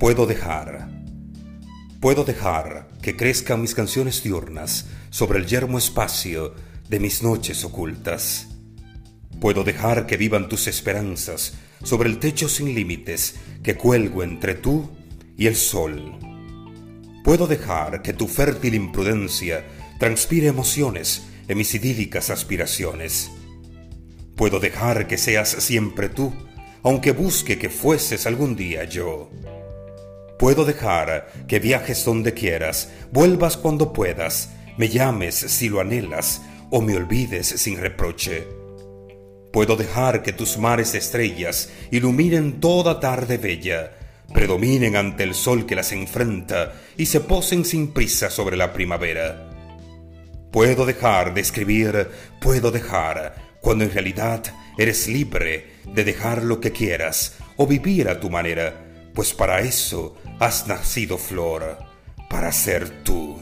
Puedo dejar. Puedo dejar que crezcan mis canciones diurnas sobre el yermo espacio de mis noches ocultas. Puedo dejar que vivan tus esperanzas sobre el techo sin límites que cuelgo entre tú y el sol. Puedo dejar que tu fértil imprudencia transpire emociones en mis idílicas aspiraciones. Puedo dejar que seas siempre tú, aunque busque que fueses algún día yo. Puedo dejar que viajes donde quieras, vuelvas cuando puedas, me llames si lo anhelas o me olvides sin reproche. Puedo dejar que tus mares estrellas iluminen toda tarde bella, predominen ante el sol que las enfrenta y se posen sin prisa sobre la primavera. Puedo dejar de escribir, puedo dejar, cuando en realidad eres libre de dejar lo que quieras o vivir a tu manera, pues para eso has nacido, Flor, para ser tú.